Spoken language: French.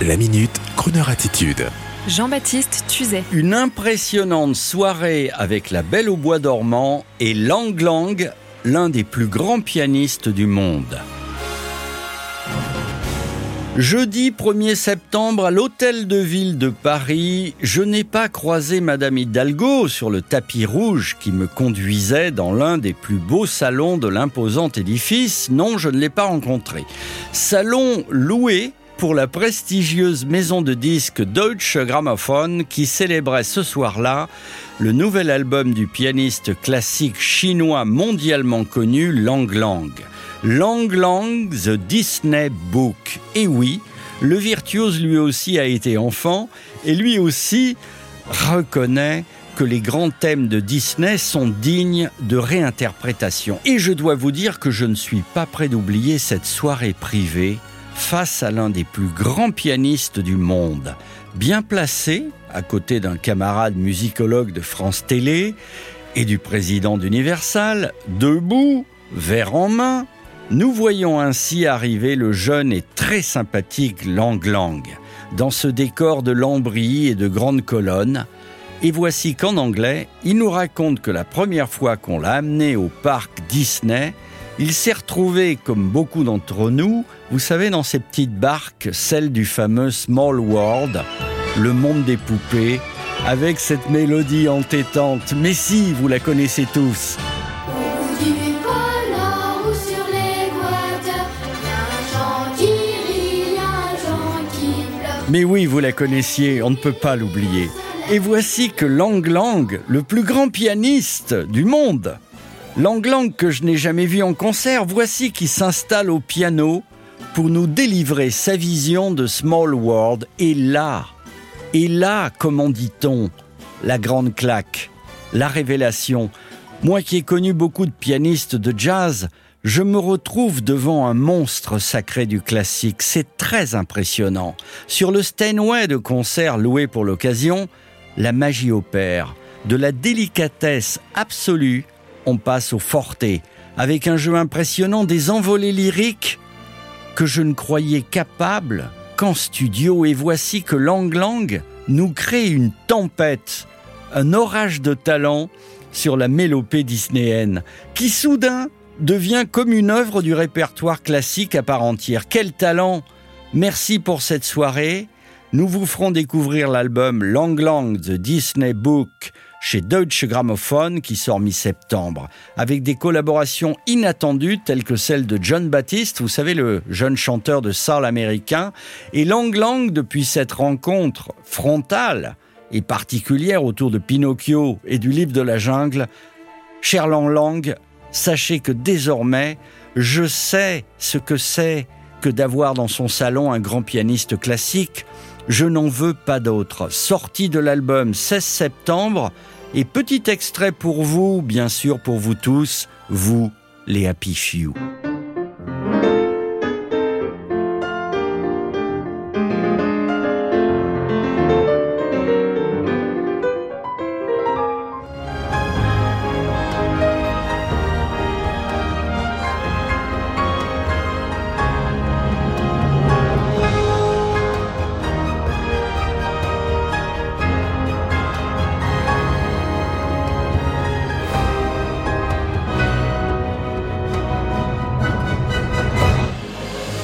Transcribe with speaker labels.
Speaker 1: La minute, Kroneur attitude.
Speaker 2: Jean-Baptiste Tuzet.
Speaker 3: Une impressionnante soirée avec la Belle au Bois dormant et Lang Lang, l'un des plus grands pianistes du monde. Jeudi 1er septembre, à l'hôtel de ville de Paris, je n'ai pas croisé Madame Hidalgo sur le tapis rouge qui me conduisait dans l'un des plus beaux salons de l'imposant édifice. Non, je ne l'ai pas rencontrée. Salon loué pour la prestigieuse maison de disques Deutsche Grammophon qui célébrait ce soir-là le nouvel album du pianiste classique chinois mondialement connu Lang Lang. Lang Lang, The Disney Book. Et oui, le virtuose lui aussi a été enfant et lui aussi reconnaît que les grands thèmes de Disney sont dignes de réinterprétation. Et je dois vous dire que je ne suis pas prêt d'oublier cette soirée privée face à l'un des plus grands pianistes du monde. Bien placé, à côté d'un camarade musicologue de France Télé et du président d'Universal, debout, verre en main, nous voyons ainsi arriver le jeune et très sympathique Lang Lang, dans ce décor de lambris et de grandes colonnes. Et voici qu'en anglais, il nous raconte que la première fois qu'on l'a amené au parc Disney, il s'est retrouvé, comme beaucoup d'entre nous, vous savez, dans ces petites barques, celle du fameux Small World, le monde des poupées, avec cette mélodie entêtante. Mais si, vous la connaissez tous. Mais oui, vous la connaissiez, on ne peut pas l'oublier. Et voici que Lang Lang, le plus grand pianiste du monde, Lang Lang que je n'ai jamais vu en concert, voici qui s'installe au piano pour nous délivrer sa vision de Small World. Et là, et là, comment dit-on, la grande claque, la révélation? Moi qui ai connu beaucoup de pianistes de jazz, je me retrouve devant un monstre sacré du classique. C'est très impressionnant. Sur le Steinway de concert loué pour l'occasion, la magie opère. De la délicatesse absolue, on passe au forte, avec un jeu impressionnant des envolées lyriques que je ne croyais capable qu'en studio. Et voici que Lang Lang nous crée une tempête, un orage de talent sur la mélopée disneyenne, qui soudain devient comme une œuvre du répertoire classique à part entière. Quel talent Merci pour cette soirée. Nous vous ferons découvrir l'album Lang Lang The Disney Book chez Deutsche Grammophon qui sort mi-septembre, avec des collaborations inattendues telles que celle de John Baptiste, vous savez le jeune chanteur de soul américain, et Lang Lang depuis cette rencontre frontale et particulière autour de Pinocchio et du livre de la jungle, cher Lang Lang, sachez que désormais, je sais ce que c'est que d'avoir dans son salon un grand pianiste classique. Je n'en veux pas d'autre. Sortie de l'album 16 septembre, et petit extrait pour vous, bien sûr pour vous tous, vous, les Happy Few.